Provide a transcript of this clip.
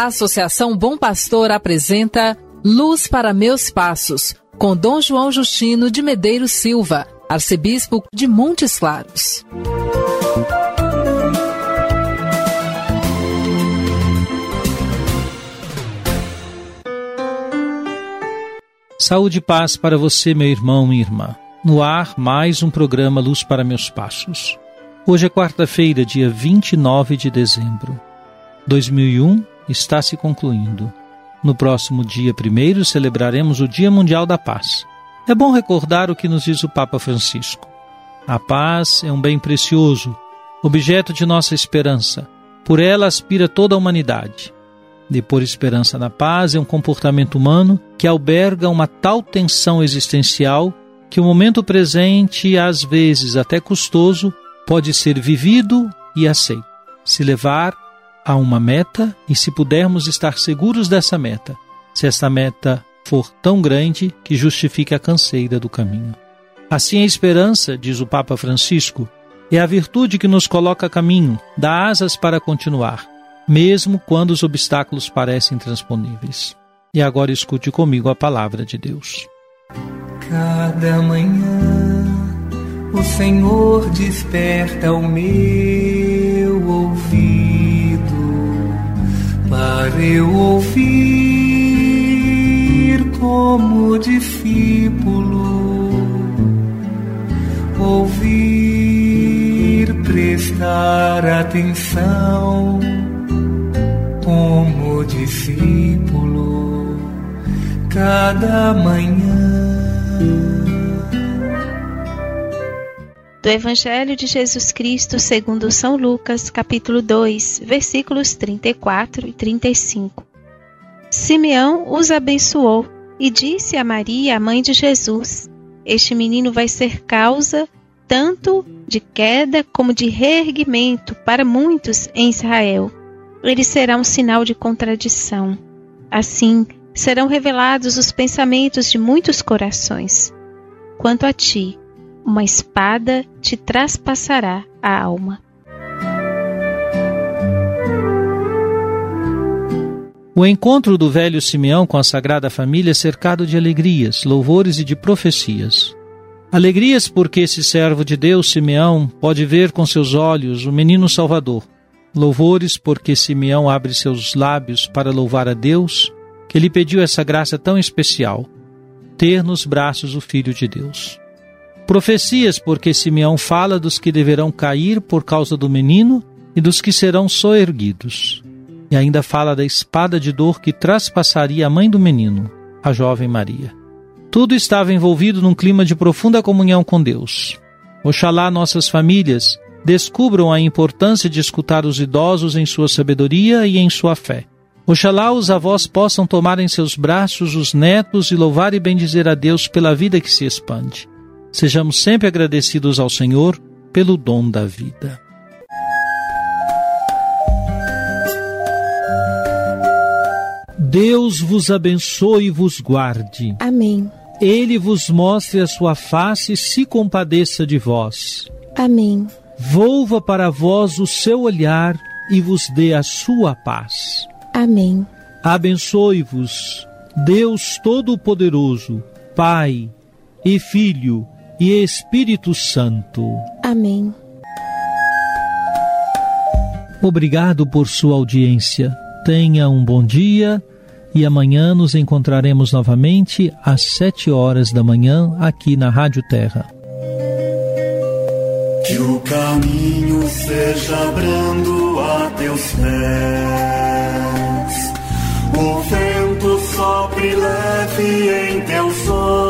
A Associação Bom Pastor apresenta Luz para Meus Passos, com Dom João Justino de Medeiros Silva, arcebispo de Montes Claros. Saúde e paz para você, meu irmão, minha irmã. No ar, mais um programa Luz para Meus Passos. Hoje é quarta-feira, dia 29 de dezembro. 2001 está se concluindo. No próximo dia 1 celebraremos o Dia Mundial da Paz. É bom recordar o que nos diz o Papa Francisco. A paz é um bem precioso, objeto de nossa esperança. Por ela aspira toda a humanidade. De pôr esperança na paz é um comportamento humano que alberga uma tal tensão existencial que o momento presente, às vezes até custoso, pode ser vivido e aceito. Se levar a uma meta e se pudermos estar seguros dessa meta, se essa meta for tão grande que justifique a canseira do caminho. Assim a esperança, diz o Papa Francisco, é a virtude que nos coloca a caminho, dá asas para continuar, mesmo quando os obstáculos parecem intransponíveis. E agora escute comigo a palavra de Deus. Cada manhã o Senhor desperta o meu ouvido para eu ouvir como discípulo, ouvir, prestar atenção como discípulo cada manhã. Do Evangelho de Jesus Cristo segundo São Lucas, capítulo 2, versículos 34 e 35. Simeão os abençoou e disse a Maria, a mãe de Jesus: Este menino vai ser causa tanto de queda como de reerguimento para muitos em Israel. Ele será um sinal de contradição. Assim, serão revelados os pensamentos de muitos corações. Quanto a ti, uma espada te traspassará a alma. O encontro do velho Simeão com a Sagrada Família é cercado de alegrias, louvores e de profecias. Alegrias porque esse servo de Deus, Simeão, pode ver com seus olhos o menino Salvador. Louvores porque Simeão abre seus lábios para louvar a Deus, que lhe pediu essa graça tão especial, ter nos braços o Filho de Deus. Profecias porque Simeão fala dos que deverão cair por causa do menino e dos que serão soerguidos. E ainda fala da espada de dor que traspassaria a mãe do menino, a jovem Maria. Tudo estava envolvido num clima de profunda comunhão com Deus. Oxalá nossas famílias descubram a importância de escutar os idosos em sua sabedoria e em sua fé. Oxalá os avós possam tomar em seus braços os netos e louvar e bendizer a Deus pela vida que se expande. Sejamos sempre agradecidos ao Senhor pelo dom da vida. Deus vos abençoe e vos guarde. Amém. Ele vos mostre a sua face e se compadeça de vós. Amém. Volva para vós o seu olhar e vos dê a sua paz. Amém. Abençoe-vos, Deus Todo-Poderoso, Pai e Filho e Espírito Santo. Amém. Obrigado por sua audiência. Tenha um bom dia e amanhã nos encontraremos novamente às sete horas da manhã aqui na Rádio Terra. Que o caminho seja brando a teus pés, o vento sopre leve em teus ombros,